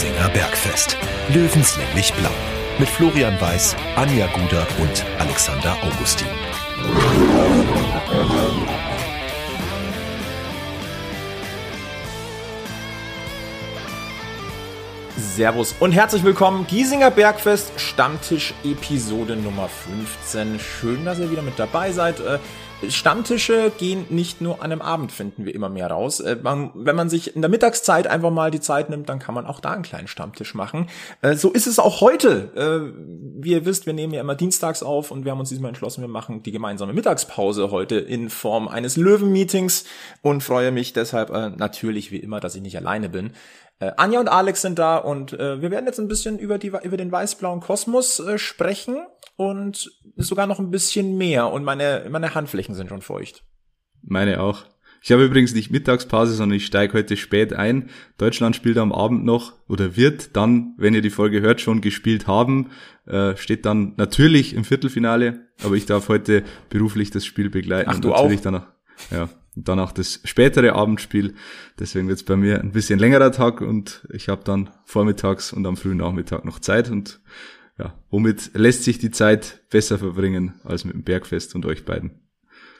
Giesinger Bergfest. Löwenslänglich blau. Mit Florian Weiß, Anja Guder und Alexander Augustin. Servus und herzlich willkommen. Giesinger Bergfest Stammtisch Episode Nummer 15. Schön, dass ihr wieder mit dabei seid. Äh, Stammtische gehen nicht nur an einem Abend, finden wir immer mehr raus. Äh, wenn man sich in der Mittagszeit einfach mal die Zeit nimmt, dann kann man auch da einen kleinen Stammtisch machen. Äh, so ist es auch heute. Wie ihr wisst, wir nehmen ja immer dienstags auf und wir haben uns diesmal entschlossen, wir machen die gemeinsame Mittagspause heute in Form eines Löwen-Meetings und freue mich deshalb natürlich wie immer, dass ich nicht alleine bin. Äh, Anja und Alex sind da und äh, wir werden jetzt ein bisschen über, die, über den weiß-blauen Kosmos äh, sprechen und sogar noch ein bisschen mehr und meine, meine Handflächen sind schon feucht. Meine auch. Ich habe übrigens nicht Mittagspause, sondern ich steige heute spät ein. Deutschland spielt am Abend noch oder wird dann, wenn ihr die Folge hört, schon gespielt haben. Äh, steht dann natürlich im Viertelfinale, aber ich darf heute beruflich das Spiel begleiten. Ach, du auch? Dann, ja, dann auch das spätere Abendspiel. Deswegen wird es bei mir ein bisschen längerer Tag und ich habe dann vormittags und am frühen Nachmittag noch Zeit und ja, womit lässt sich die Zeit besser verbringen als mit dem Bergfest und euch beiden?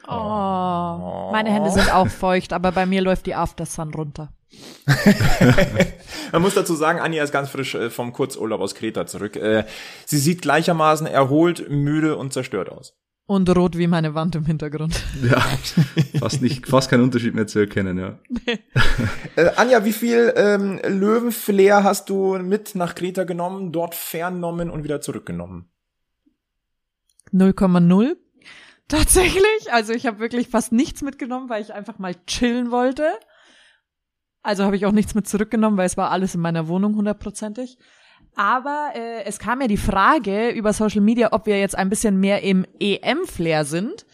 Oh, meine Hände sind auch feucht, aber bei mir läuft die After Sun runter. Man muss dazu sagen, Anja ist ganz frisch äh, vom Kurzurlaub aus Kreta zurück. Äh, sie sieht gleichermaßen erholt, müde und zerstört aus. Und rot wie meine Wand im Hintergrund. Ja, fast nicht, fast kein Unterschied mehr zu erkennen, ja. äh, Anja, wie viel ähm, Löwenflair hast du mit nach Kreta genommen, dort fernnommen und wieder zurückgenommen? 0,0. Tatsächlich. Also ich habe wirklich fast nichts mitgenommen, weil ich einfach mal chillen wollte. Also habe ich auch nichts mit zurückgenommen, weil es war alles in meiner Wohnung hundertprozentig. Aber äh, es kam ja die Frage über Social Media, ob wir jetzt ein bisschen mehr im EM-Flair sind.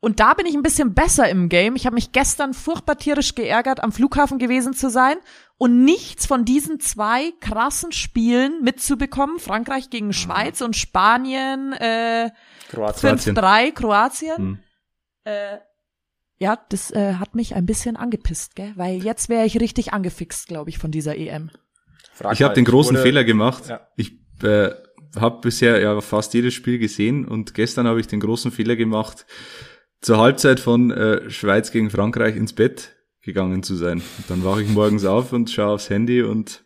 Und da bin ich ein bisschen besser im Game. Ich habe mich gestern furchtbar tierisch geärgert, am Flughafen gewesen zu sein und nichts von diesen zwei krassen Spielen mitzubekommen. Frankreich gegen mhm. Schweiz und Spanien äh, 5-3 Kroatien. Mhm. Äh, ja, das äh, hat mich ein bisschen angepisst, gell? Weil jetzt wäre ich richtig angefixt, glaube ich, von dieser EM. Frag ich habe den großen wurde, Fehler gemacht. Ja. Ich äh, habe bisher ja fast jedes Spiel gesehen und gestern habe ich den großen Fehler gemacht, zur Halbzeit von äh, Schweiz gegen Frankreich ins Bett gegangen zu sein. Und dann wache ich morgens auf und schaue aufs Handy und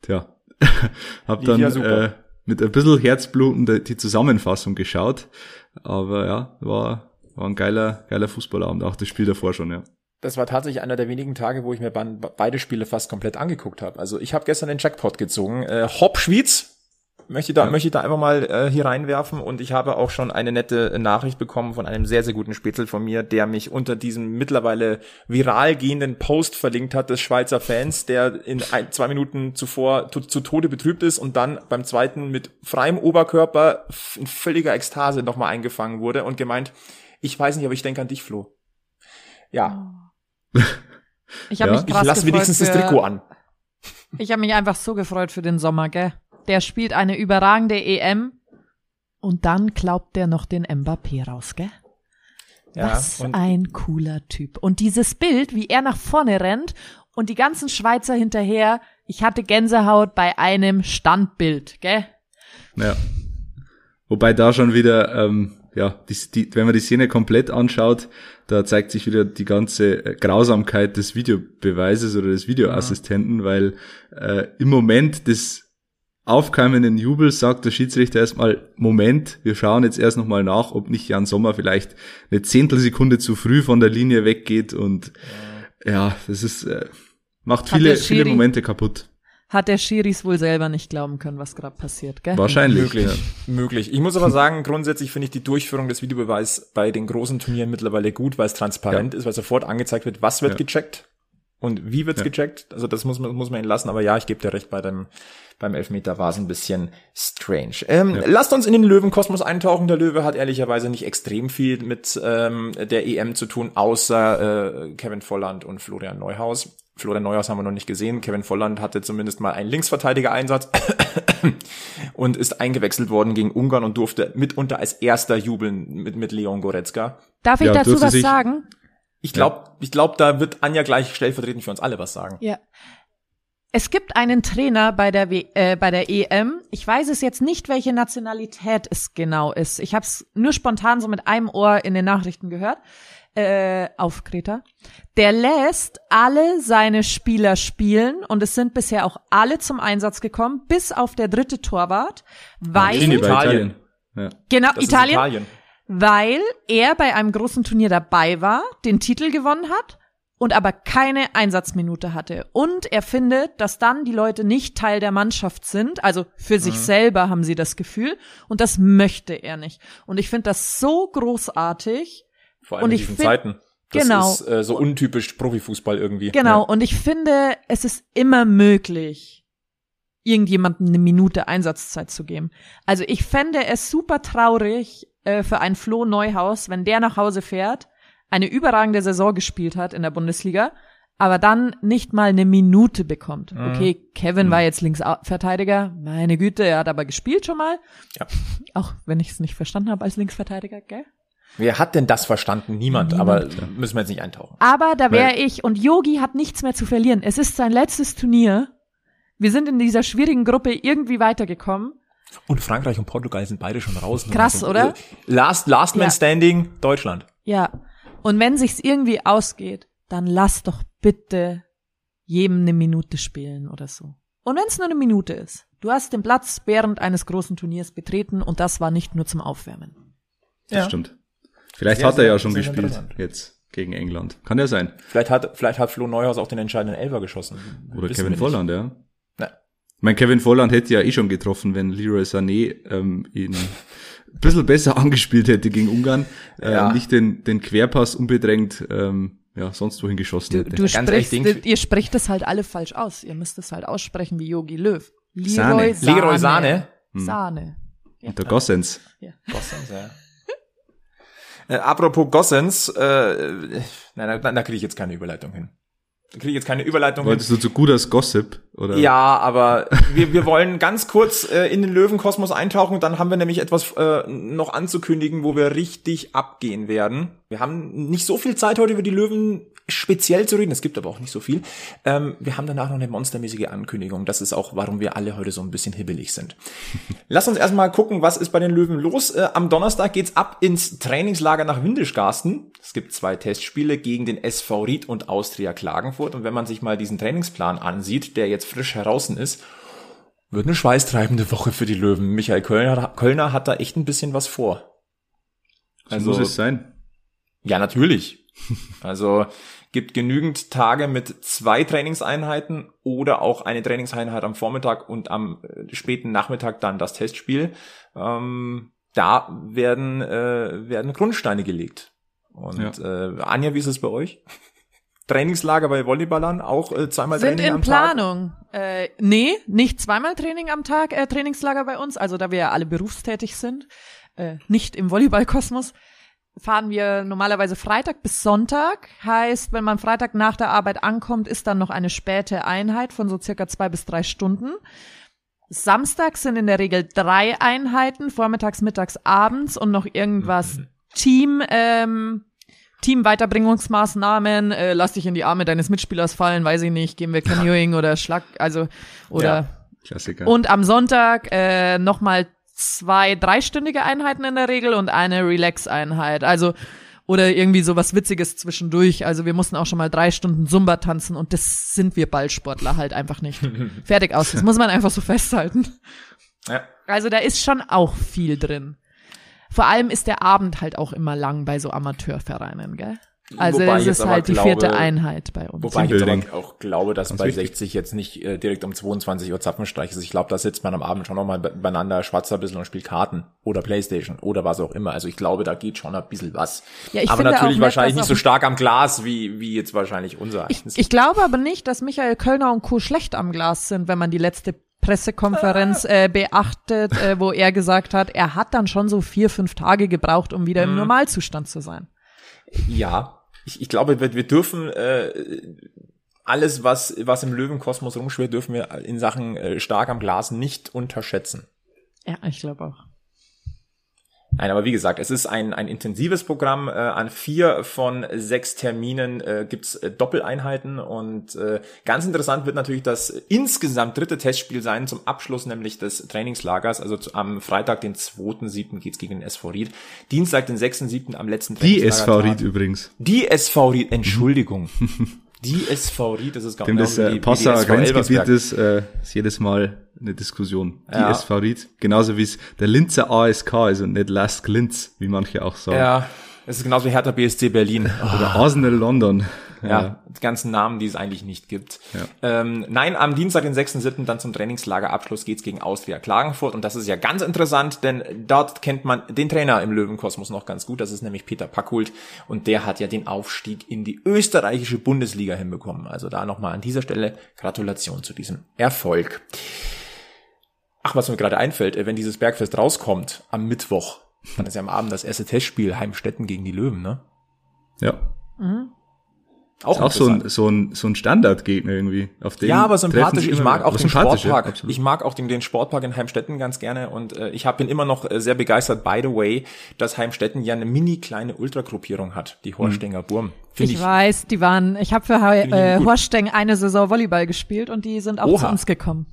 tja, habe dann ja, äh, mit ein bisschen Herzbluten die Zusammenfassung geschaut. Aber ja, war, war ein geiler, geiler Fußballabend, auch das Spiel davor schon, ja das war tatsächlich einer der wenigen Tage, wo ich mir beide Spiele fast komplett angeguckt habe. Also ich habe gestern den Jackpot gezogen. Äh, Hopp Schwyz möchte ich da, ja. möchte da einfach mal äh, hier reinwerfen und ich habe auch schon eine nette Nachricht bekommen von einem sehr, sehr guten Spätzle von mir, der mich unter diesem mittlerweile viral gehenden Post verlinkt hat des Schweizer Fans, der in ein, zwei Minuten zuvor zu, zu Tode betrübt ist und dann beim zweiten mit freiem Oberkörper in völliger Ekstase nochmal eingefangen wurde und gemeint, ich weiß nicht, aber ich denke an dich, Flo. Ja. Oh. Ich habe ja? mich Ich lass wenigstens für, das Trikot an. Ich habe mich einfach so gefreut für den Sommer, gell? Der spielt eine überragende EM und dann glaubt der noch den Mbappé raus, gell? Ja, Was ein cooler Typ. Und dieses Bild, wie er nach vorne rennt und die ganzen Schweizer hinterher, ich hatte Gänsehaut bei einem Standbild, gell? Ja. Wobei da schon wieder ähm, ja, die, die, wenn man die Szene komplett anschaut, da zeigt sich wieder die ganze äh, Grausamkeit des Videobeweises oder des Videoassistenten, ja. weil äh, im Moment des aufkeimenden Jubels sagt der Schiedsrichter erstmal, Moment, wir schauen jetzt erst nochmal nach, ob nicht Jan Sommer vielleicht eine Zehntelsekunde zu früh von der Linie weggeht und ja, ja das ist, äh, macht viele, viele Momente kaputt hat der Schiris wohl selber nicht glauben können, was gerade passiert, gell? Wahrscheinlich. Möglich. Ja. Möglich. Ich muss aber sagen, grundsätzlich finde ich die Durchführung des Videobeweises bei den großen Turnieren mittlerweile gut, weil es transparent ja. ist, weil sofort angezeigt wird, was wird ja. gecheckt und wie wird's gecheckt. Also das muss man, muss man ihn lassen. Aber ja, ich gebe dir recht, bei dem, beim Elfmeter war es ein bisschen strange. Ähm, Lasst uns in den Löwenkosmos eintauchen. Der Löwe hat ehrlicherweise nicht extrem viel mit ähm, der EM zu tun, außer äh, Kevin Volland und Florian Neuhaus. Florian Neuhaus haben wir noch nicht gesehen. Kevin Volland hatte zumindest mal einen Linksverteidiger-Einsatz und ist eingewechselt worden gegen Ungarn und durfte mitunter als erster jubeln mit, mit Leon Goretzka. Darf ich ja, dazu was sagen? Ich glaube, ja. ich glaube, da wird Anja gleich stellvertretend für uns alle was sagen. Ja. Es gibt einen Trainer bei der, w äh, bei der EM. Ich weiß es jetzt nicht, welche Nationalität es genau ist. Ich habe es nur spontan so mit einem Ohr in den Nachrichten gehört. Äh, auf Kreta. Der lässt alle seine Spieler spielen und es sind bisher auch alle zum Einsatz gekommen, bis auf der dritte Torwart, weil bei Italien. Ja. genau Italien, Italien. weil er bei einem großen Turnier dabei war, den Titel gewonnen hat und aber keine Einsatzminute hatte. Und er findet, dass dann die Leute nicht Teil der Mannschaft sind, also für sich selber haben sie das Gefühl und das möchte er nicht. Und ich finde das so großartig. Vor allem Und in ich diesen find- Zeiten. Das Genau. ist äh, so untypisch Profifußball irgendwie. Genau, Ja. und ich finde, es ist immer möglich, irgendjemandem eine Minute Einsatzzeit zu geben. Also ich fände es super traurig äh, für einen Flo Neuhaus, wenn der nach Hause fährt, eine überragende Saison gespielt hat in der Bundesliga, aber dann nicht mal eine Minute bekommt. Mhm. Okay, Kevin war jetzt Linksverteidiger, meine Güte, er hat aber gespielt schon mal. Ja. Auch wenn ich es nicht verstanden habe als Linksverteidiger, gell? Wer hat denn das verstanden? Niemand, Niemand. aber müssen wir jetzt nicht eintauchen. Aber da wäre ich und Yogi hat nichts mehr zu verlieren. Es ist sein letztes Turnier. Wir sind in dieser schwierigen Gruppe irgendwie weitergekommen. Und Frankreich und Portugal sind beide schon raus. Krass, oder? äh, Last, last Man Ja. Standing, Deutschland. Ja. Und wenn sich's irgendwie ausgeht, dann lass doch bitte jedem eine Minute spielen oder so. Und wenn es nur eine Minute ist. Du hast den Platz während eines großen Turniers betreten und das war nicht nur zum Aufwärmen. Das Ja. stimmt. Vielleicht Sehr, hat er ja schon gespielt jetzt gegen England. Kann ja sein. Vielleicht hat, vielleicht hat Flo Neuhaus auch den entscheidenden Elfer geschossen. Oder Wissen Kevin. Volland, ja. Ja. Ich meine, Kevin Volland hätte ja eh schon getroffen, wenn Leroy Sané ähm, ihn bisschen besser angespielt hätte gegen Ungarn. Ja. Ähm, nicht den, den Querpass unbedrängt ähm, ja, sonst wohin geschossen Du, hätte. du Ganz ehrlich, sprichst, Ding- ihr spricht es halt alle falsch aus. Ihr müsst es halt aussprechen wie Yogi Löw. Sahne. Leroy Sahne. Leroy Sahne. Sahne. Und der Gossens. Gossens, ja. Äh, apropos Gossens, äh, nein, da, da kriege ich jetzt keine Überleitung hin. Da kriege ich jetzt keine Überleitung hin. Wolltest du zu gut als Gossip? Oder? Ja, aber wir, wir wollen ganz kurz äh, in den Löwenkosmos eintauchen. Dann haben wir nämlich etwas äh, noch anzukündigen, wo wir richtig abgehen werden. Wir haben nicht so viel Zeit heute über die Löwen speziell zu reden. Es gibt aber auch nicht so viel. Ähm, wir haben danach noch eine monstermäßige Ankündigung. Das ist auch, warum wir alle heute so ein bisschen hibbelig sind. Lass uns erstmal gucken, was ist bei den Löwen los. Äh, am Donnerstag geht's ab ins Trainingslager nach Windischgarsten. Es gibt zwei Testspiele gegen den SV Ried und Austria Klagenfurt. Und wenn man sich mal diesen Trainingsplan ansieht, der jetzt frisch heraus ist, wird eine schweißtreibende Woche für die Löwen. Michael Kölner, Kölner hat da echt ein bisschen was vor. so muss es sein. Ja, natürlich. Also gibt genügend Tage mit zwei Trainingseinheiten oder auch eine Trainingseinheit am Vormittag und am äh, späten Nachmittag dann das Testspiel. Ähm, da werden, äh, werden Grundsteine gelegt. Und äh, Anja, wie ist es bei euch? Trainingslager bei Volleyballern, auch äh, zweimal Sind Training in am Tag? Planung. Äh, nee, nicht zweimal Training am Tag, äh, Trainingslager bei uns, also da wir ja alle berufstätig sind, äh, nicht im Volleyballkosmos, fahren wir normalerweise Freitag bis Sonntag. Heißt, wenn man Freitag nach der Arbeit ankommt, ist dann noch eine späte Einheit von so circa zwei bis drei Stunden. Samstags sind in der Regel drei Einheiten, vormittags, mittags, abends und noch irgendwas Team, ähm, Team-Weiterbringungsmaßnahmen, äh, lass dich in die Arme deines Mitspielers fallen, weiß ich nicht, gehen wir Canoeing oder Schlag, also, oder, Ja. Klassiker. und am Sonntag, äh, nochmal zwei dreistündige Einheiten in der Regel und eine Relax-Einheit, also, oder irgendwie sowas Witziges zwischendurch. Also wir mussten auch schon mal drei Stunden Zumba tanzen und das sind wir Ballsportler halt einfach nicht. Fertig aus. Das muss man einfach so festhalten. Ja. Also da ist schon auch viel drin. Vor allem ist der Abend halt auch immer lang bei so Amateurvereinen, gell? Also Wobei das ist halt die vierte Einheit bei uns. Wobei ich jetzt auch glaube, dass Ganz bei wichtig. 60 jetzt nicht äh, direkt um 22 Uhr Zapfenstreich ist. Ich glaube, da sitzt man am Abend schon nochmal beieinander, schwatzt ein bisschen und spielt Karten oder Playstation oder was auch immer. Also ich glaube, da geht schon ein bisschen was. Ja, ich aber finde natürlich auch nett, wahrscheinlich nicht so stark am Glas, wie, wie jetzt wahrscheinlich unser. Ich, ich glaube aber nicht, dass Michael Kölner und Co. schlecht am Glas sind, wenn man die letzte Pressekonferenz äh, beachtet, äh, wo er gesagt hat, er hat dann schon so vier, fünf Tage gebraucht, um wieder im Normalzustand zu sein. Ja, ich, ich glaube, wir, wir dürfen äh, alles, was, was im Löwenkosmos rumschwirrt, dürfen wir in Sachen äh, stark am Glas nicht unterschätzen. Ja, ich glaube auch. Nein, aber wie gesagt, es ist ein, ein intensives Programm. Äh, an vier von sechs Terminen äh, gibt's äh, Doppeleinheiten und äh, ganz interessant wird natürlich das insgesamt dritte Testspiel sein zum Abschluss nämlich des Trainingslagers. Also zu, am Freitag, den 2.7. geht's gegen den SV Ried. Dienstag, den 6.7. am letzten Die SV Ried übrigens. Die SV Ried, Entschuldigung. Die SV Ried, das ist gar Dem das äh, Passauer Grenzgebiet ist, äh, ist jedes Mal eine Diskussion. Die Ja. SV Ried, genauso wie es der Linzer ASK ist und nicht Lask Linz, wie manche auch sagen. Ja, es ist genauso wie Hertha BSC Berlin. Oder Arsenal London. Ja, die ganzen Namen, die es eigentlich nicht gibt. Ähm, nein, am Dienstag, den 6.7. dann zum Trainingslagerabschluss geht's gegen Austria Klagenfurt. Und das ist ja ganz interessant, denn dort kennt man den Trainer im Löwenkosmos noch ganz gut. Das ist nämlich Peter Packhult. Und der hat ja den Aufstieg in die österreichische Bundesliga hinbekommen. Also da nochmal an dieser Stelle Gratulation zu diesem Erfolg. Ach, was mir gerade einfällt, äh, wenn dieses Bergfest rauskommt am Mittwoch, dann ist ja am Abend das erste Testspiel Heimstetten gegen die Löwen, ne? Ja. Auch, Ist auch so ein, so ein, so ein Standardgegner irgendwie. Auf den Ja, aber sympathisch. Ich mag auch den ja, Sportpark. absolut. ich mag auch den, den Sportpark in Heimstetten ganz gerne und äh, ich hab, bin immer noch äh, sehr begeistert, by the way, dass Heimstetten ja eine mini kleine Ultragruppierung hat, die Horstinger Burm. Finde Ich, ich. weiß, die waren, ich habe für He- äh. Horsteng eine Saison Volleyball gespielt und die sind auch Oha. zu uns gekommen.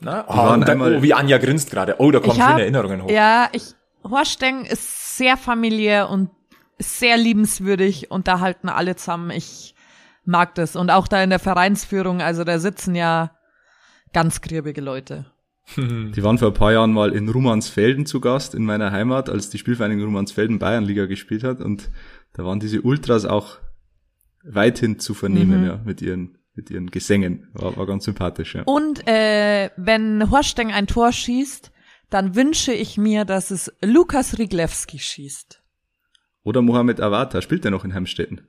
Na, oh, dann, oh, wie Anja grinst gerade. Oh, da kommen hab- schöne Erinnerungen hoch. Ja, ich, Horsteng ist sehr familiär und sehr liebenswürdig und da halten alle zusammen. Ich mag das. Und auch da in der Vereinsführung, also da sitzen ja ganz griebige Leute. Die waren vor ein paar Jahren mal in Rumansfelden zu Gast, in meiner Heimat, als die Spielvereinigung Rumansfelden Bayernliga gespielt hat. Und da waren diese Ultras auch weithin zu vernehmen, Mhm. ja, mit ihren, mit ihren Gesängen. War, war ganz sympathisch, ja. Und äh, wenn Horsteng ein Tor schießt, dann wünsche ich mir, dass es Lukas Riglewski schießt. Oder Mohamed Awata, spielt er noch in Heimstetten?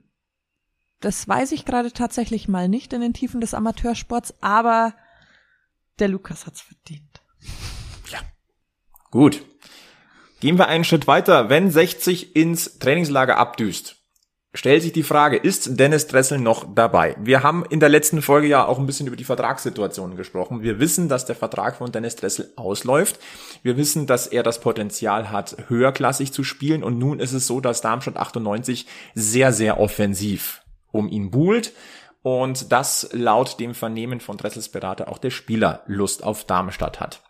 Das weiß ich gerade tatsächlich mal nicht in den Tiefen des Amateursports, aber der Lukas hat's verdient. Gut. Gehen wir einen Schritt weiter. Wenn 60 ins Trainingslager abdüst, stellt sich die Frage, ist Dennis Dressel noch dabei? Wir haben in der letzten Folge ja auch ein bisschen über die Vertragssituation gesprochen. Wir wissen, dass der Vertrag von Dennis Dressel ausläuft. Wir wissen, dass er das Potenzial hat, höherklassig zu spielen. Und nun ist es so, dass Darmstadt 98 sehr, sehr offensiv um ihn buhlt. Und das laut dem Vernehmen von Dressels Berater auch der Spieler Lust auf Darmstadt hat.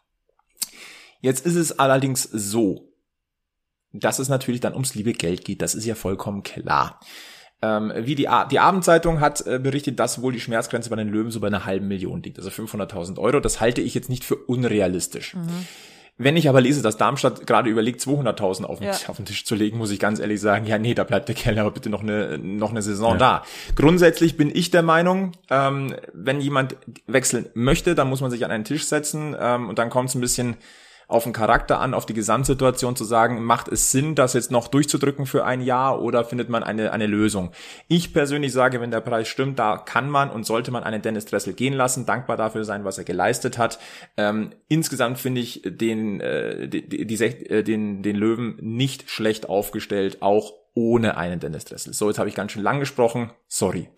Jetzt ist es allerdings so, dass es natürlich dann ums liebe Geld geht. Das ist ja vollkommen klar. Ähm, wie die, A die Abendzeitung hat äh, berichtet, dass wohl die Schmerzgrenze bei den Löwen so bei einer halben Million liegt, also 500.000 Euro. Das halte ich jetzt nicht für unrealistisch. Wenn ich aber lese, dass Darmstadt gerade überlegt, 200.000 auf, den- Ja. auf den Tisch zu legen, muss ich ganz ehrlich sagen, ja, nee, da bleibt der Kerl aber bitte noch eine, noch eine Saison da. Grundsätzlich bin ich der Meinung, ähm, wenn jemand wechseln möchte, dann muss man sich an einen Tisch setzen ähm, und dann kommt es ein bisschen auf den Charakter an, auf die Gesamtsituation zu sagen, macht es Sinn, das jetzt noch durchzudrücken für ein Jahr oder findet man eine, eine Lösung? Ich persönlich sage, wenn der Preis stimmt, da kann man und sollte man einen Dennis Dressel gehen lassen, dankbar dafür sein, was er geleistet hat. Ähm, insgesamt finde ich den, äh, die, die, die, äh, den, den Löwen nicht schlecht aufgestellt, auch ohne einen Dennis Dressel. So, jetzt habe ich ganz schön lang gesprochen. Sorry.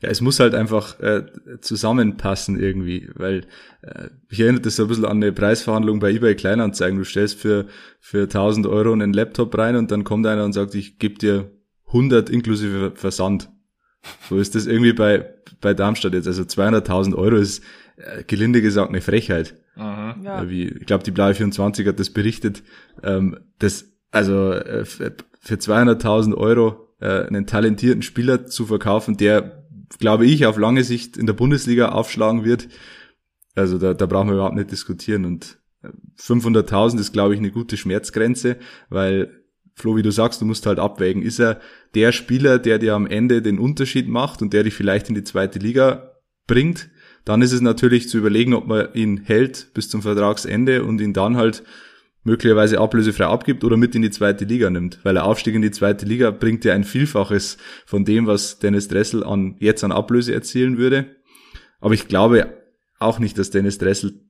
Ja, es muss halt einfach äh, zusammenpassen irgendwie, weil äh, ich erinnere das so ein bisschen an eine Preisverhandlung bei eBay Kleinanzeigen. Du stellst für für 1000 Euro einen Laptop rein und dann kommt einer und sagt, ich gebe dir 100 inklusive Versand. So ist das irgendwie bei bei Darmstadt jetzt. Also 200.000 Euro ist äh, gelinde gesagt eine Frechheit. Ja. Äh, Wie, ich glaube, die Blaue 24 hat das berichtet. Ähm, das, also äh, für für 200.000 Euro äh, einen talentierten Spieler zu verkaufen, der, glaube ich, auf lange Sicht in der Bundesliga aufschlagen wird. Also da, da brauchen wir überhaupt nicht diskutieren. Und äh, 500.000 ist, glaube ich, eine gute Schmerzgrenze, weil Flo, wie du sagst, du musst halt abwägen. Ist er der Spieler, der dir am Ende den Unterschied macht und der dich vielleicht in die zweite Liga bringt? Dann ist es natürlich zu überlegen, ob man ihn hält bis zum Vertragsende und ihn dann halt möglicherweise ablösefrei abgibt oder mit in die zweite Liga nimmt. Weil der Aufstieg in die zweite Liga bringt ja ein Vielfaches von dem, was Dennis Dressel an, jetzt an Ablöse erzielen würde. Aber ich glaube auch nicht, dass Dennis Dressel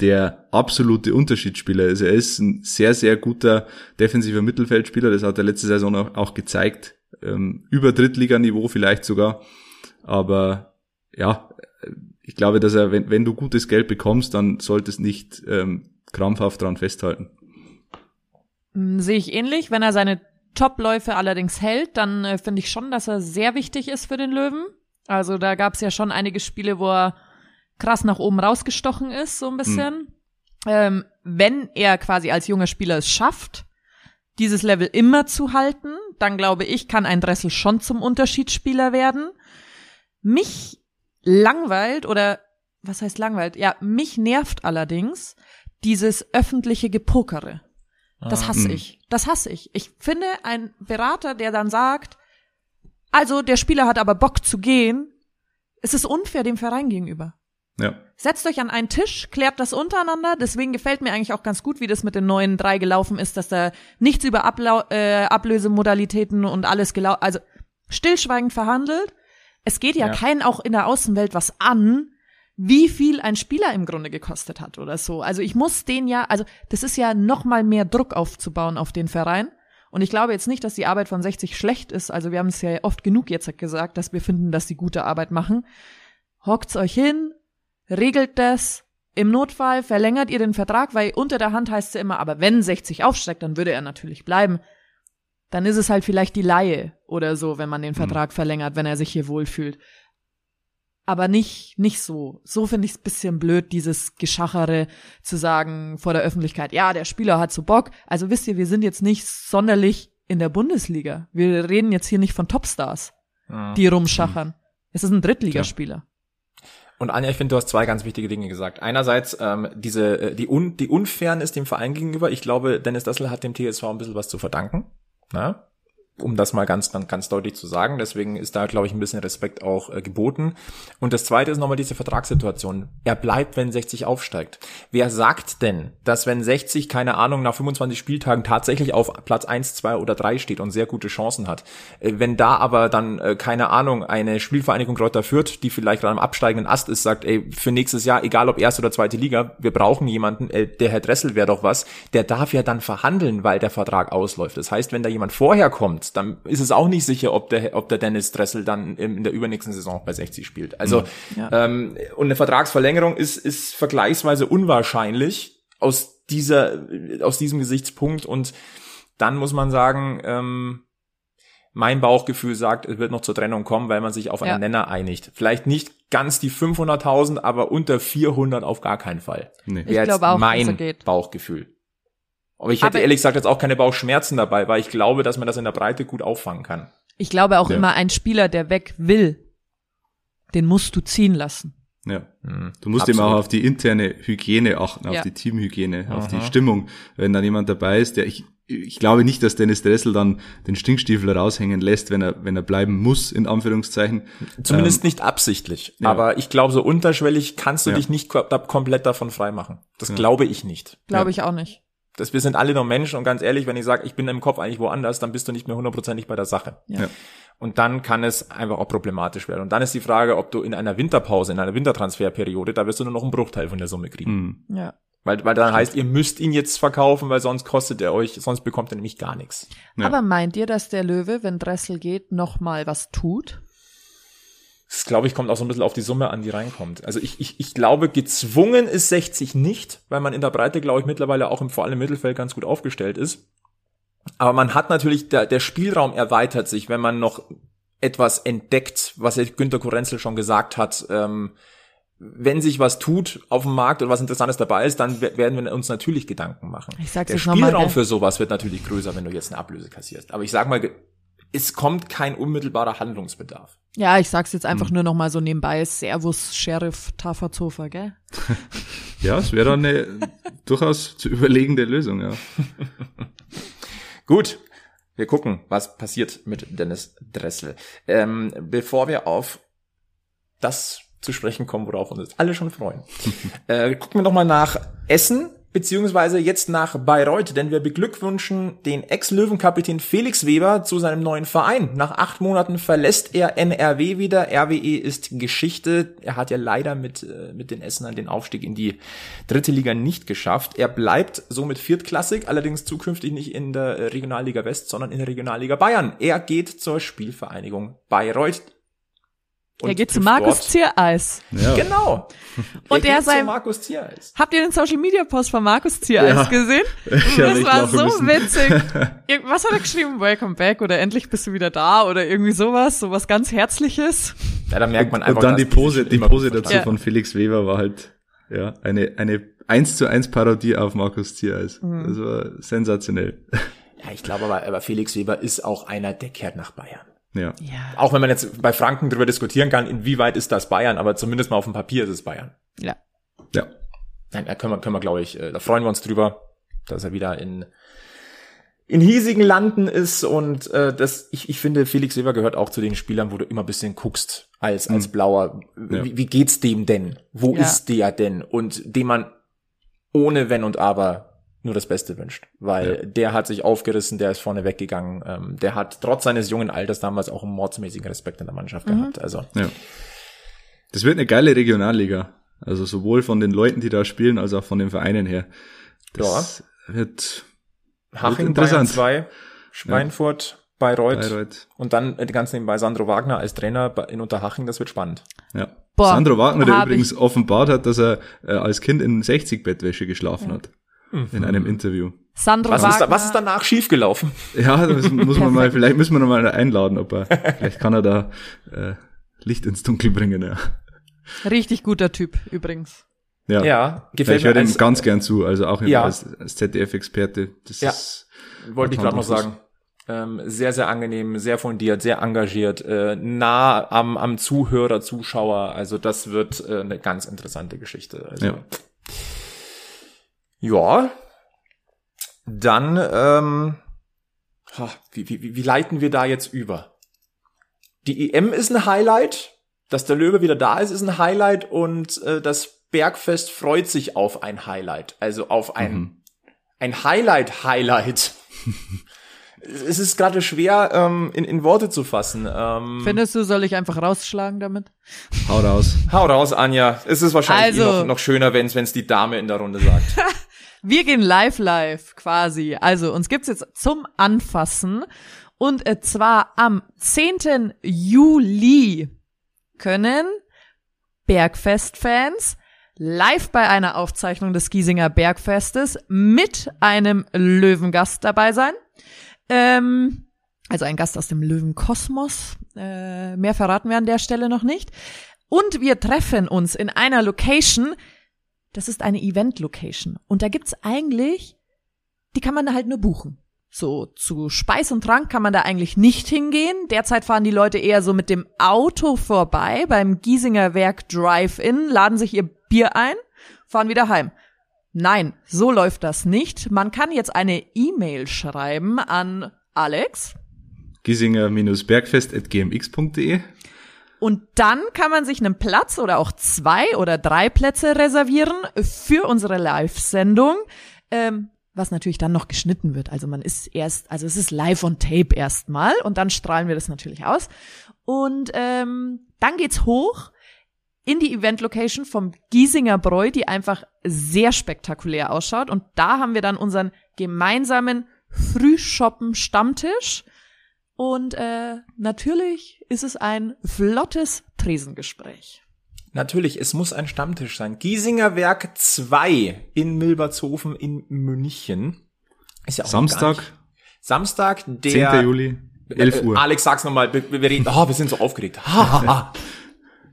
der absolute Unterschiedsspieler ist. Er ist ein sehr, sehr guter defensiver Mittelfeldspieler. Das hat er letzte Saison auch, auch gezeigt. Ähm, über Drittliganiveau vielleicht sogar. Aber ja, ich glaube, dass er, wenn, wenn du gutes Geld bekommst, dann solltest nicht ähm, krampfhaft dran festhalten. Hm, Sehe ich ähnlich. Wenn er seine Topläufe allerdings hält, dann äh, finde ich schon, dass er sehr wichtig ist für den Löwen. Also da gab es ja schon einige Spiele, wo er krass nach oben rausgestochen ist, so ein bisschen. Ähm, wenn er quasi als junger Spieler es schafft, dieses Level immer zu halten, dann glaube ich, kann ein Dressel schon zum Unterschiedsspieler werden. Mich langweilt oder was heißt langweilt? Ja, mich nervt allerdings dieses öffentliche Gepokere. Das hasse ich. Das hasse ich. Ich finde, ein Berater, der dann sagt, also der Spieler hat aber Bock zu gehen, es ist unfair dem Verein gegenüber. Ja. Setzt euch an einen Tisch, klärt das untereinander. Deswegen gefällt mir eigentlich auch ganz gut, wie das mit den neuen drei gelaufen ist, dass da nichts über Ablau äh, Ablösemodalitäten und alles gelaufen, also stillschweigend verhandelt. Es geht ja, Ja. keinen auch in der Außenwelt was an, wie viel ein Spieler im Grunde gekostet hat oder so. Also ich muss den ja, also das ist ja noch mal mehr Druck aufzubauen auf den Verein. Und ich glaube jetzt nicht, dass die Arbeit von 60 schlecht ist. Also wir haben es ja oft genug jetzt gesagt, dass wir finden, dass sie gute Arbeit machen. Hockt's euch hin, regelt das. Im Notfall verlängert ihr den Vertrag, weil unter der Hand heißt es ja immer, aber wenn 60 aufsteigt, dann würde er natürlich bleiben. Dann ist es halt vielleicht die Laie oder so, wenn man den Vertrag verlängert, wenn er sich hier wohlfühlt. Aber nicht, nicht so. So finde ich es bisschen blöd, dieses Geschachere zu sagen vor der Öffentlichkeit, ja, der Spieler hat so Bock. Also wisst ihr, wir sind jetzt nicht sonderlich in der Bundesliga. Wir reden jetzt hier nicht von Topstars, die rumschachern. Es ist ein Drittligaspieler. Und Anja, ich finde, du hast zwei ganz wichtige Dinge gesagt. Einerseits ähm, diese äh, die un die Unfairness dem Verein gegenüber. Ich glaube, Dennis Dessel hat dem TSV ein bisschen was zu verdanken. Na? Um das mal ganz ganz ganz deutlich zu sagen. Deswegen ist da, glaube ich, ein bisschen Respekt auch äh, geboten. Und das Zweite ist nochmal diese Vertragssituation. Er bleibt, wenn 60 aufsteigt. Wer sagt denn, dass wenn 60, keine Ahnung, nach 25 Spieltagen tatsächlich auf Platz 1, 2 oder 3 steht und sehr gute Chancen hat, äh, wenn da aber dann, äh, keine Ahnung, eine Spielvereinigung Kräuter Fürth, die vielleicht gerade am absteigenden Ast ist, sagt, ey, für nächstes Jahr, egal ob erste oder zweite Liga, wir brauchen jemanden, äh, der Herr Dressel wäre doch was, der darf ja dann verhandeln, weil der Vertrag ausläuft. Das heißt, wenn da jemand vorher kommt, dann ist es auch nicht sicher, ob der, ob der Dennis Dressel dann in der übernächsten Saison bei 60 spielt. Also, ähm, und eine Vertragsverlängerung ist, ist vergleichsweise unwahrscheinlich aus dieser, aus diesem Gesichtspunkt und dann muss man sagen, ähm, mein Bauchgefühl sagt, es wird noch zur Trennung kommen, weil man sich auf einen Ja. Nenner einigt. Vielleicht nicht ganz die 500.000, aber unter 400 auf gar keinen Fall. Nee. Ich glaube auch, mein geht. Bauchgefühl. Aber ich hätte Aber- ehrlich gesagt jetzt auch keine Bauchschmerzen dabei, weil ich glaube, dass man das in der Breite gut auffangen kann. Ich glaube auch Ja. immer, ein Spieler, der weg will, den musst du ziehen lassen. Ja. Mhm. Du musst Absolut. eben auch auf die interne Hygiene achten, auf Ja. die Teamhygiene, auf die Stimmung. Wenn dann jemand dabei ist, der ich, ich glaube nicht, dass Dennis Dressel dann den Stinkstiefel raushängen lässt, wenn er, wenn er bleiben muss, in Anführungszeichen. Zumindest nicht absichtlich. ja. Aber ich glaube, so unterschwellig kannst du Ja. dich nicht komplett davon freimachen. Das glaube ich nicht. Glaube Ja. ich auch nicht. Das, wir sind alle nur Menschen und ganz ehrlich, wenn ich sage, ich bin im Kopf eigentlich woanders, dann bist du nicht mehr hundertprozentig bei der Sache. Ja. Und dann kann es einfach auch problematisch werden. Und dann ist die Frage, ob du in einer Winterpause, in einer Wintertransferperiode, da wirst du nur noch einen Bruchteil von der Summe kriegen. Mhm. Ja. Weil, weil dann heißt, ihr müsst ihn jetzt verkaufen, weil sonst kostet er euch, sonst bekommt er nämlich gar nichts. Ja. Aber meint ihr, dass der Löwe, wenn Dressel geht, noch mal was tut? Das, glaube ich, kommt auch so ein bisschen auf die Summe an, die reinkommt. Also ich, ich, ich glaube, gezwungen ist 60 nicht, weil man in der Breite, glaube ich, mittlerweile auch im, vor allem im Mittelfeld ganz gut aufgestellt ist. Aber man hat natürlich, der, der Spielraum erweitert sich, wenn man noch etwas entdeckt, was ja Günter Korenzel schon gesagt hat, ähm, wenn sich was tut auf dem Markt oder was Interessantes dabei ist, dann we- werden wir uns natürlich Gedanken machen. Ich sag's Der mal, Spielraum gell? für sowas wird natürlich größer, wenn du jetzt eine Ablöse kassierst. Aber ich sag mal, es kommt kein unmittelbarer Handlungsbedarf. Ja, ich sag's jetzt Hm. einfach nur noch mal so nebenbei. Servus, Sheriff Taferzofer, gell? Ja, es wäre dann eine durchaus zu überlegende Lösung, ja. Gut, wir gucken, was passiert mit Dennis Dressel. Ähm, bevor wir auf das zu sprechen kommen, worauf wir uns jetzt alle schon freuen, äh, gucken wir noch mal nach Essen, beziehungsweise jetzt nach Bayreuth, denn wir beglückwünschen den Ex-Löwenkapitän Felix Weber zu seinem neuen Verein. Nach acht Monaten verlässt er NRW wieder. RWE ist Geschichte. Er hat ja leider mit, äh, mit den Essenern den Aufstieg in die dritte Liga nicht geschafft. Er bleibt somit viertklassig, allerdings zukünftig nicht in der Regionalliga West, sondern in der Regionalliga Bayern. Er geht zur Spielvereinigung Bayreuth. Und Er geht zu Markus dort- Ziereis. Ja. Genau. Und er zu sein- Markus Ziereis. Habt ihr den Social Media Post von Markus Ziereis Ja. gesehen? Hab das war so müssen. witzig. Was hat er geschrieben? Welcome back oder endlich bist du wieder da oder irgendwie sowas, sowas ganz Herzliches. Ja, da merkt man einfach, Und dann die Pose, die Pose dazu von Felix Weber war halt, ja, eine, eine eins zu eins Parodie auf Markus Ziereis. Mhm. Das war sensationell. Ja, ich glaube aber, aber Felix Weber ist auch einer, der kehrt nach Bayern. Ja. Ja. Auch wenn man jetzt bei Franken darüber diskutieren kann, inwieweit ist das Bayern, aber zumindest mal auf dem Papier ist es Bayern. Ja. Ja. Nein, da können wir, können wir, glaube ich, äh, da freuen wir uns drüber, dass er wieder in in hiesigen Landen ist und äh, das ich, ich finde Felix Weber gehört auch zu den Spielern, wo du immer ein bisschen guckst als als Blauer, Ja. wie, wie geht's dem denn? Wo Ja. ist der denn? Und dem man ohne wenn und aber nur das Beste wünscht, weil der hat sich aufgerissen, der ist vorne weggegangen, ähm, der hat trotz seines jungen Alters damals auch einen mordsmäßigen Respekt in der Mannschaft gehabt. Also Ja. Das wird eine geile Regionalliga. Also sowohl von den Leuten, die da spielen, als auch von den Vereinen her. Das wird Haching interessant. Bayern 2, Schweinfurt, Bayreuth, Bayreuth. und dann äh, ganz nebenbei Sandro Wagner als Trainer in Unterhaching, das wird spannend. Ja. Boah, Sandro Wagner, der übrigens offenbart hat, dass er äh, als Kind in 60 Bettwäsche geschlafen hat. In einem Interview. Sandro Was Wagner. ist, da, was ist danach schiefgelaufen? Ja, das muss man mal, vielleicht müssen wir noch mal einladen, ob er, vielleicht kann er da äh, Licht ins Dunkel bringen, ja. Richtig guter Typ übrigens. Ja, Ja, ich gefällt höre mir ihm als, ganz gern zu, also auch Ja. als, als ZDF-Experte. Das Ja. ist, wollte ich gerade noch sagen. Ähm, sehr, sehr angenehm, sehr fundiert, sehr engagiert, äh, nah am, am Zuhörer, Zuschauer. Also das wird äh, eine ganz interessante Geschichte. Also, Ja. Ja. Dann, ähm, wie, wie, wie leiten wir da jetzt über? Die EM ist ein Highlight, dass der Löwe wieder da ist, ist ein Highlight und äh, das Bergfest freut sich auf ein Highlight, also auf ein Mhm. ein Highlight-Highlight. es ist gerade schwer ähm, in, in Worte zu fassen. Ähm, Findest du, soll ich einfach rausschlagen damit? hau raus. hau raus, Anja. Es ist wahrscheinlich eh Also- noch, noch schöner, wenn es die Dame in der Runde sagt. Wir gehen live live quasi. Also uns gibt's jetzt zum Anfassen und äh, zwar am 10. Juli können Bergfest-Fans live bei einer Aufzeichnung des Giesinger Bergfestes mit einem Löwengast dabei sein. Ähm, also ein Gast aus dem Löwenkosmos. Äh, mehr verraten wir an der Stelle noch nicht. Und wir treffen uns in einer Location, das ist eine Event-Location. Und da gibt's eigentlich, die kann man halt nur buchen. So, zu Speis und Trank kann man da eigentlich nicht hingehen. Derzeit fahren die Leute eher so mit dem Auto vorbei beim Giesinger Werk Drive-In, laden sich ihr Bier ein, fahren wieder heim. Nein, so läuft das nicht. Man kann jetzt eine E-Mail schreiben an Alex Giesinger-bergfest.gmx.de Und dann kann man sich einen Platz oder auch zwei oder drei Plätze reservieren für unsere Live-Sendung, ähm, was natürlich dann noch geschnitten wird. Also man ist erst, also es ist live on tape erstmal und dann strahlen wir das natürlich aus. Und ähm, dann geht's hoch in die Event-Location vom Giesinger Bräu, die einfach sehr spektakulär ausschaut. Und da haben wir dann unseren gemeinsamen Frühshoppen-Stammtisch. Und äh, natürlich ist es ein flottes Tresengespräch. Natürlich, es muss ein Stammtisch sein. Giesinger Werk 2 in Milbertshofen in München. Ist ja auch Samstag, nicht- Samstag, der 10. Juli, 11 Äh, Uhr. Alex, sag's nochmal, wir, wir reden, oh, wir sind so aufgeregt.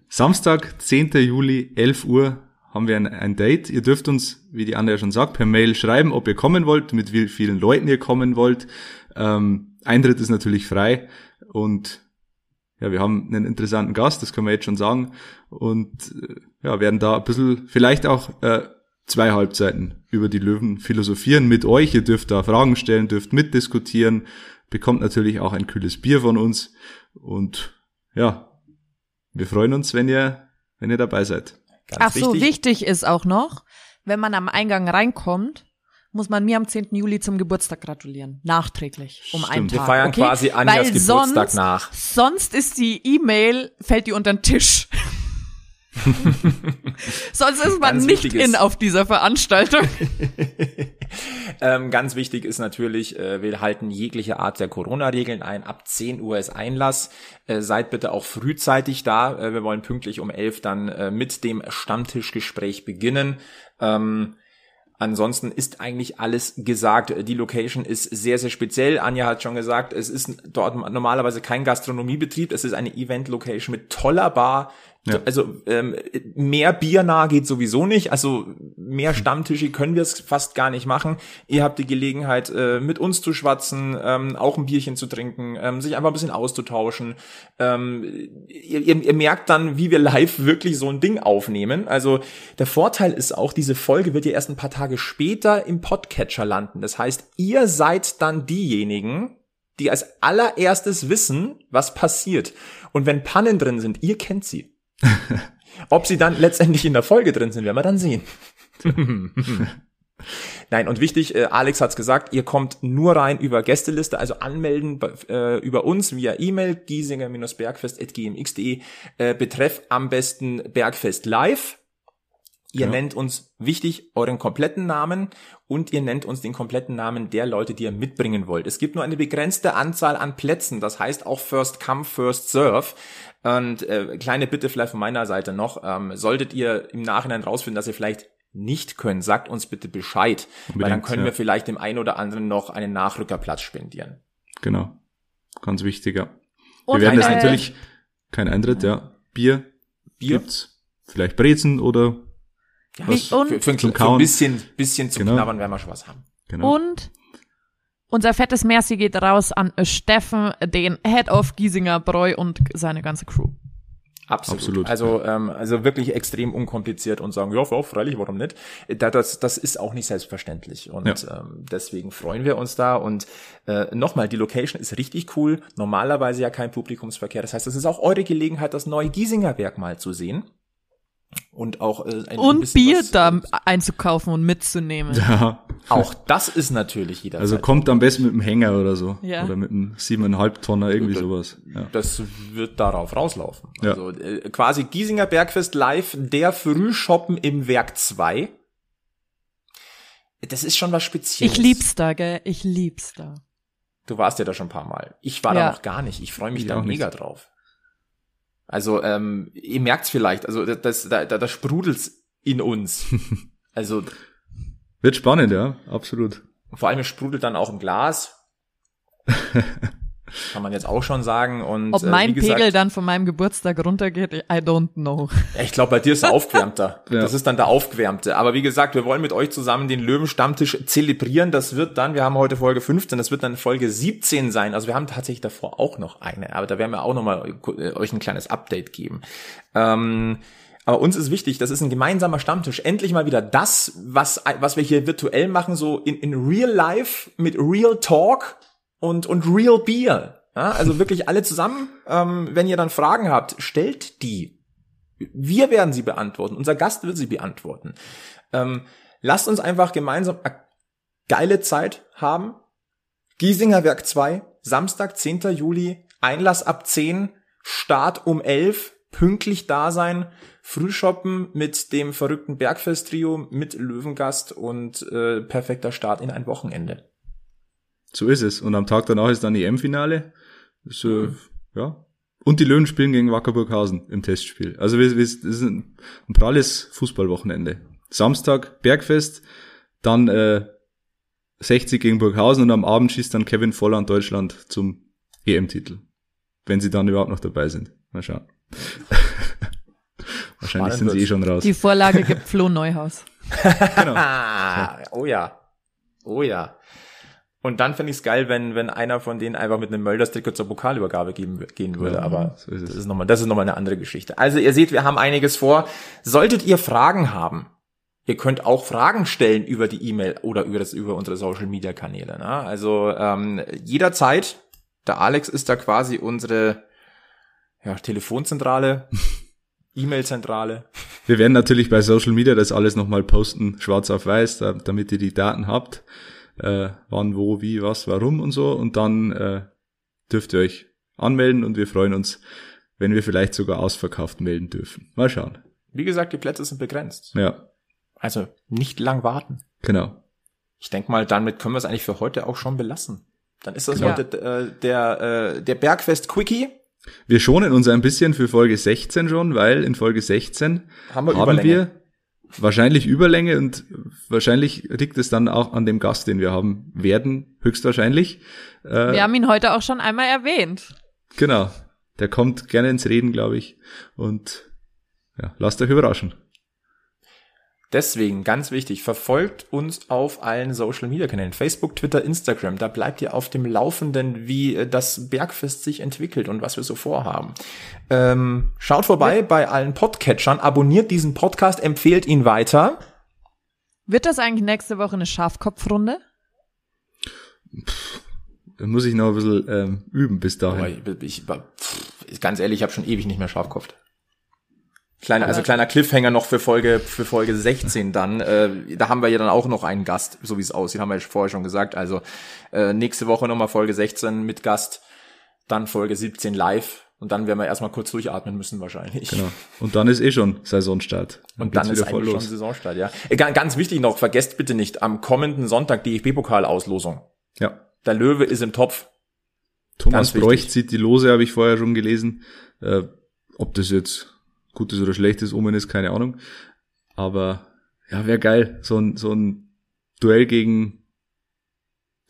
Samstag, 10. Juli, 11 Uhr haben wir ein, ein Date. Ihr dürft uns, wie die Anne ja schon sagt, per Mail schreiben, ob ihr kommen wollt, mit wie vielen Leuten ihr kommen wollt. Ähm, Eintritt ist natürlich frei und ja, wir haben einen interessanten Gast, das können wir jetzt schon sagen und äh, ja, werden da ein bisschen, vielleicht auch äh, zwei Halbzeiten über die Löwen philosophieren mit euch. Ihr dürft da Fragen stellen, dürft mitdiskutieren, bekommt natürlich auch ein kühles Bier von uns und ja, wir freuen uns, wenn ihr, wenn ihr dabei seid. Ganz Ach so, wichtig. wichtig ist auch noch, wenn man am Eingang reinkommt, muss man mir am 10. Juli zum Geburtstag gratulieren. Nachträglich. Um einen Stimmt. Tag. Wir feiern okay? quasi Anjas Weil Geburtstag sonst, nach. Sonst ist die E-Mail, fällt die unter den Tisch. sonst ist man Ganz nicht wichtiges. in auf dieser Veranstaltung. Ähm, ganz wichtig ist natürlich, äh, wir halten jegliche Art der Corona-Regeln ein. Ab 10 Uhr ist Einlass. Äh, seid bitte auch frühzeitig da. Äh, wir wollen pünktlich um 11 dann äh, mit dem Stammtischgespräch beginnen. Ähm, Ansonsten ist eigentlich alles gesagt. Die Location ist sehr, sehr speziell. Anja hat schon gesagt, es ist dort normalerweise kein Gastronomiebetrieb. Es ist eine Event-Location mit toller Bar, ja. Also ähm, mehr biernah geht sowieso nicht. Also mehr Stammtische können wir es fast gar nicht machen. Ihr habt die Gelegenheit, äh, mit uns zu schwatzen, ähm, auch ein Bierchen zu trinken, ähm, sich einfach ein bisschen auszutauschen. Ähm, ihr, ihr, ihr merkt dann, wie wir live wirklich so ein Ding aufnehmen. Also der Vorteil ist auch, diese Folge wird ja erst ein paar Tage später im Podcatcher landen. Das heißt, ihr seid dann diejenigen, die als allererstes wissen, was passiert. Und wenn Pannen drin sind, ihr kennt sie. Ob sie dann letztendlich in der Folge drin sind, werden wir dann sehen. Nein, und wichtig, äh, Alex hat's gesagt, ihr kommt nur rein über Gästeliste, also anmelden äh, über uns via E-Mail, giesinger-bergfest.gmx.de, äh, betreff am besten Bergfest live. Ihr ja. nennt uns wichtig euren kompletten Namen und ihr nennt uns den kompletten Namen der Leute, die ihr mitbringen wollt. Es gibt nur eine begrenzte Anzahl an Plätzen, das heißt auch First Come, First Serve. Und äh, kleine Bitte vielleicht von meiner Seite noch, ähm, solltet ihr im Nachhinein rausfinden, dass ihr vielleicht nicht könnt, sagt uns bitte Bescheid, Unbedingt, weil dann können ja. wir vielleicht dem einen oder anderen noch einen Nachrückerplatz spendieren. Genau, ganz wichtiger. Wir werden es natürlich kein Eintritt, ja. Bier, Bier gibt's, vielleicht Brezen oder ja, was und für, für, zum für ein bisschen, bisschen zum genau. Knabbern werden wir schon was haben. Genau. Und unser fettes Merci geht raus an Steffen, den Head of Giesinger Bräu und seine ganze Crew. Absolut. Absolut. Also, ähm, also wirklich extrem unkompliziert und sagen, ja, ja, freilich, warum nicht? Das, das ist auch nicht selbstverständlich. Und ja. ähm, deswegen freuen wir uns da. Und äh, nochmal, die Location ist richtig cool. Normalerweise ja kein Publikumsverkehr. Das heißt, es ist auch eure Gelegenheit, das neue Giesinger Werk mal zu sehen und auch äh, ein, und Bier da einzukaufen und mitzunehmen. Ja. Auch das ist natürlich jeder. Also kommt am besten mit dem Hänger oder so ja. oder mit einem siebeneinhalb Tonner irgendwie das, sowas. Ja. Das wird darauf rauslaufen. Ja. Also äh, quasi Giesinger Bergfest live, der Frühshoppen im Werk 2. Das ist schon was Spezielles. Ich lieb's da, gell? Ich lieb's da. Du warst ja da schon ein paar Mal. Ich war ja. da noch gar nicht. Ich freue mich ich da mega nicht. drauf. Also ähm, ihr merkt's vielleicht, also das, da, da, da sprudelt's in uns. Also wird spannend, ja, absolut. Vor allem es sprudelt dann auch im Glas. Kann man jetzt auch schon sagen. Und, Ob mein äh, gesagt, Pegel dann von meinem Geburtstag runtergeht, I don't know. Ich glaube, bei dir ist er aufgewärmter. ja. Das ist dann der aufgewärmte. Aber wie gesagt, wir wollen mit euch zusammen den Löwenstammtisch zelebrieren. Das wird dann, wir haben heute Folge 15, das wird dann Folge 17 sein. Also wir haben tatsächlich davor auch noch eine. Aber da werden wir auch nochmal äh, euch ein kleines Update geben. Ähm, aber uns ist wichtig, das ist ein gemeinsamer Stammtisch. Endlich mal wieder das, was, was wir hier virtuell machen, so in, in real life, mit real talk und, und Real Beer. Ja, also wirklich alle zusammen. Ähm, wenn ihr dann Fragen habt, stellt die. Wir werden sie beantworten. Unser Gast wird sie beantworten. Ähm, lasst uns einfach gemeinsam eine geile Zeit haben. Giesinger Werk 2, Samstag, 10. Juli, Einlass ab 10, Start um 11, pünktlich da sein, Frühshoppen mit dem verrückten Bergfest-Trio, mit Löwengast und äh, perfekter Start in ein Wochenende. So ist es. Und am Tag danach ist dann die EM-Finale. So, mhm. ja. Und die Löwen spielen gegen Wackerburghausen im Testspiel. Also das ist ein, ein pralles Fußballwochenende. Samstag Bergfest, dann äh, 60 gegen Burghausen und am Abend schießt dann Kevin Volland Deutschland zum EM-Titel. Wenn sie dann überhaupt noch dabei sind. Mal schauen. Wahrscheinlich Spannend sind sie eh schon raus. Die Vorlage gibt Flo Neuhaus. genau. oh ja. Oh ja. Und dann finde ich es geil, wenn, wenn einer von denen einfach mit einem Mölders-Trikot zur Pokalübergabe geben, gehen würde. Ja, Aber so ist das ist nochmal, das ist nochmal eine andere Geschichte. Also ihr seht, wir haben einiges vor. Solltet ihr Fragen haben, ihr könnt auch Fragen stellen über die E-Mail oder über das, über unsere Social Media Kanäle. Ne? Also ähm, jederzeit, der Alex ist da quasi unsere ja, Telefonzentrale. E-Mail-Zentrale. Wir werden natürlich bei Social Media das alles nochmal posten, schwarz auf weiß, damit ihr die Daten habt äh, wann, wo, wie, was, warum und so. Und dann äh, dürft ihr euch anmelden und wir freuen uns, wenn wir vielleicht sogar ausverkauft melden dürfen. Mal schauen. Wie gesagt, die Plätze sind begrenzt. Ja. Also nicht lang warten. Genau. ich denke mal, damit können wir es eigentlich für heute auch schon belassen. Dann ist das Ja. heute äh, der, äh, der Bergfest Quickie. Wir schonen uns ein bisschen für Folge 16 schon, weil in Folge 16 Haben wir haben Überlänge. wir wahrscheinlich Überlänge und wahrscheinlich liegt es dann auch an dem Gast, den wir haben werden, höchstwahrscheinlich. Äh, Wir haben ihn heute auch schon einmal erwähnt. Genau. Der kommt gerne ins Reden, glaube ich. Und ja, lasst euch überraschen. Deswegen ganz wichtig, verfolgt uns auf allen Social Media Kanälen, Facebook, Twitter, Instagram. Da bleibt ihr auf dem Laufenden, wie äh, das Bergfest sich entwickelt und was wir so vorhaben. Ähm, schaut vorbei bei allen Podcatchern, abonniert diesen Podcast, empfehlt ihn weiter. Wird das eigentlich nächste Woche eine Schafkopfrunde? Da muss ich noch ein bisschen ähm, üben bis dahin. ich, ich, pff, ganz ehrlich, ich habe schon ewig nicht mehr Schafkopft. Kleiner, also kleiner Cliffhanger noch für Folge für Folge 16 dann. Äh, da haben wir ja dann auch noch einen Gast, so wie es aussieht, haben wir ja vorher schon gesagt. Also äh, nächste Woche nochmal Folge 16 mit Gast, dann Folge 17 live und dann werden wir erstmal kurz durchatmen müssen wahrscheinlich. Genau. Und dann ist eh schon Saisonstart. Und dann ist eigentlich schon Saisonstart, ja. Äh, ga- Ganz wichtig noch, vergesst bitte nicht, am kommenden Sonntag DFB-Pokal-Auslosung. Ja. Der Löwe ist im Topf. Thomas. Bräuch zieht die Lose, habe ich vorher schon gelesen. Äh, ob das jetzt gutes oder schlechtes Omen ist, keine Ahnung. Aber ja, wäre geil. So ein, so ein Duell gegen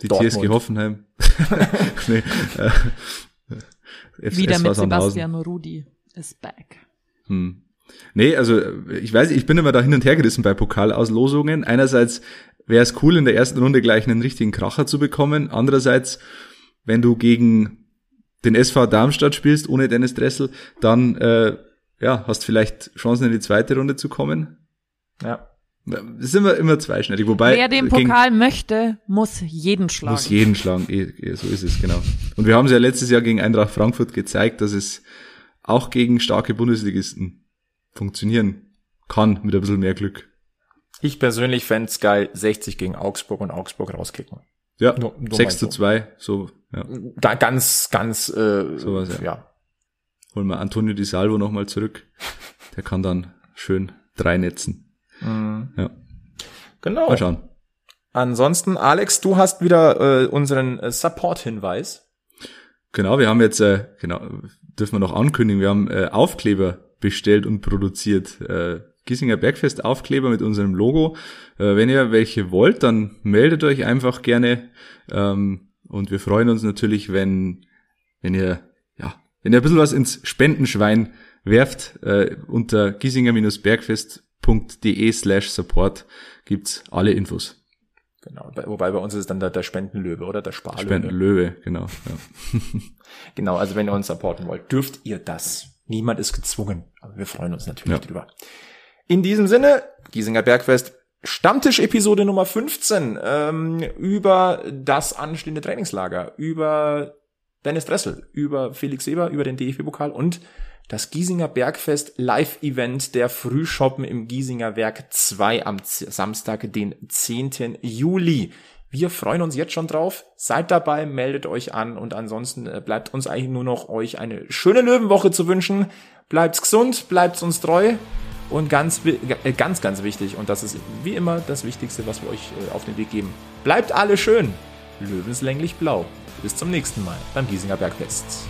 die Dortmund. TSG Hoffenheim. nee, äh, Wieder mit. Sebastian Rudi ist back. Hm. Nee, also ich weiß, ich bin immer da hin und her gerissen bei Pokalauslosungen. Einerseits wäre es cool, in der ersten Runde gleich einen richtigen Kracher zu bekommen. Andererseits, wenn du gegen den SV Darmstadt spielst, ohne Dennis Dressel, dann äh, ja, hast vielleicht Chancen in die zweite Runde zu kommen. Ja. Das ist immer, immer zweischneidig. Wobei Wer den gegen- Pokal möchte, muss jeden schlagen. muss jeden schlagen, eh, eh, so ist es, genau. Und wir haben es ja letztes Jahr gegen Eintracht Frankfurt gezeigt, dass es auch gegen starke Bundesligisten funktionieren kann, mit ein bisschen mehr Glück. Ich persönlich fänd's geil, 60 gegen Augsburg und Augsburg rauskicken. Ja, Nur- nur 6 mein zu so. 2, so, ja. Da ganz, ganz, äh, Sowas, ja. ja. Holen wir Antonio Di Salvo nochmal zurück. Der kann dann schön drei netzen. Ja, Genau. mal schauen. Ansonsten, Alex, du hast wieder äh, unseren äh, Support-Hinweis. Genau, wir haben jetzt, äh, genau, dürfen wir noch ankündigen, wir haben äh, Aufkleber bestellt und produziert. Äh, Giesinger Bergfest Aufkleber mit unserem Logo. Äh, wenn ihr welche wollt, dann meldet euch einfach gerne. Ähm, und wir freuen uns natürlich, wenn, wenn ihr, wenn ihr ein bisschen was ins Spendenschwein werft. Äh, unter giesinger-bergfest.de slash support gibt's alle Infos. Genau. Bei, wobei bei uns ist es dann der, der Spendenlöwe oder der Sparlöwe. Spendenlöwe, genau. Ja. Genau, also wenn ihr uns supporten wollt, dürft ihr das. Niemand ist gezwungen, aber wir freuen uns natürlich Ja. drüber. In diesem Sinne, Giesinger Bergfest, Stammtisch-Episode Nummer 15, ähm, über das anstehende Trainingslager, über Dennis Dressel, über Felix Seber, über den DFB-Pokal und das Giesinger Bergfest Live-Event der Frühschoppen im Giesinger Werk 2 am Samstag, den 10. Juli. Wir freuen uns jetzt schon drauf. Seid dabei, meldet euch an und ansonsten äh, bleibt uns eigentlich nur noch euch eine schöne Löwenwoche zu wünschen. Bleibt's gesund, bleibt's uns treu und ganz, äh, ganz, ganz wichtig und das ist wie immer das Wichtigste, was wir euch äh, auf den Weg geben. Bleibt alle schön. Löwenslänglich blau. Bis zum nächsten Mal beim Giesinger Bergfest.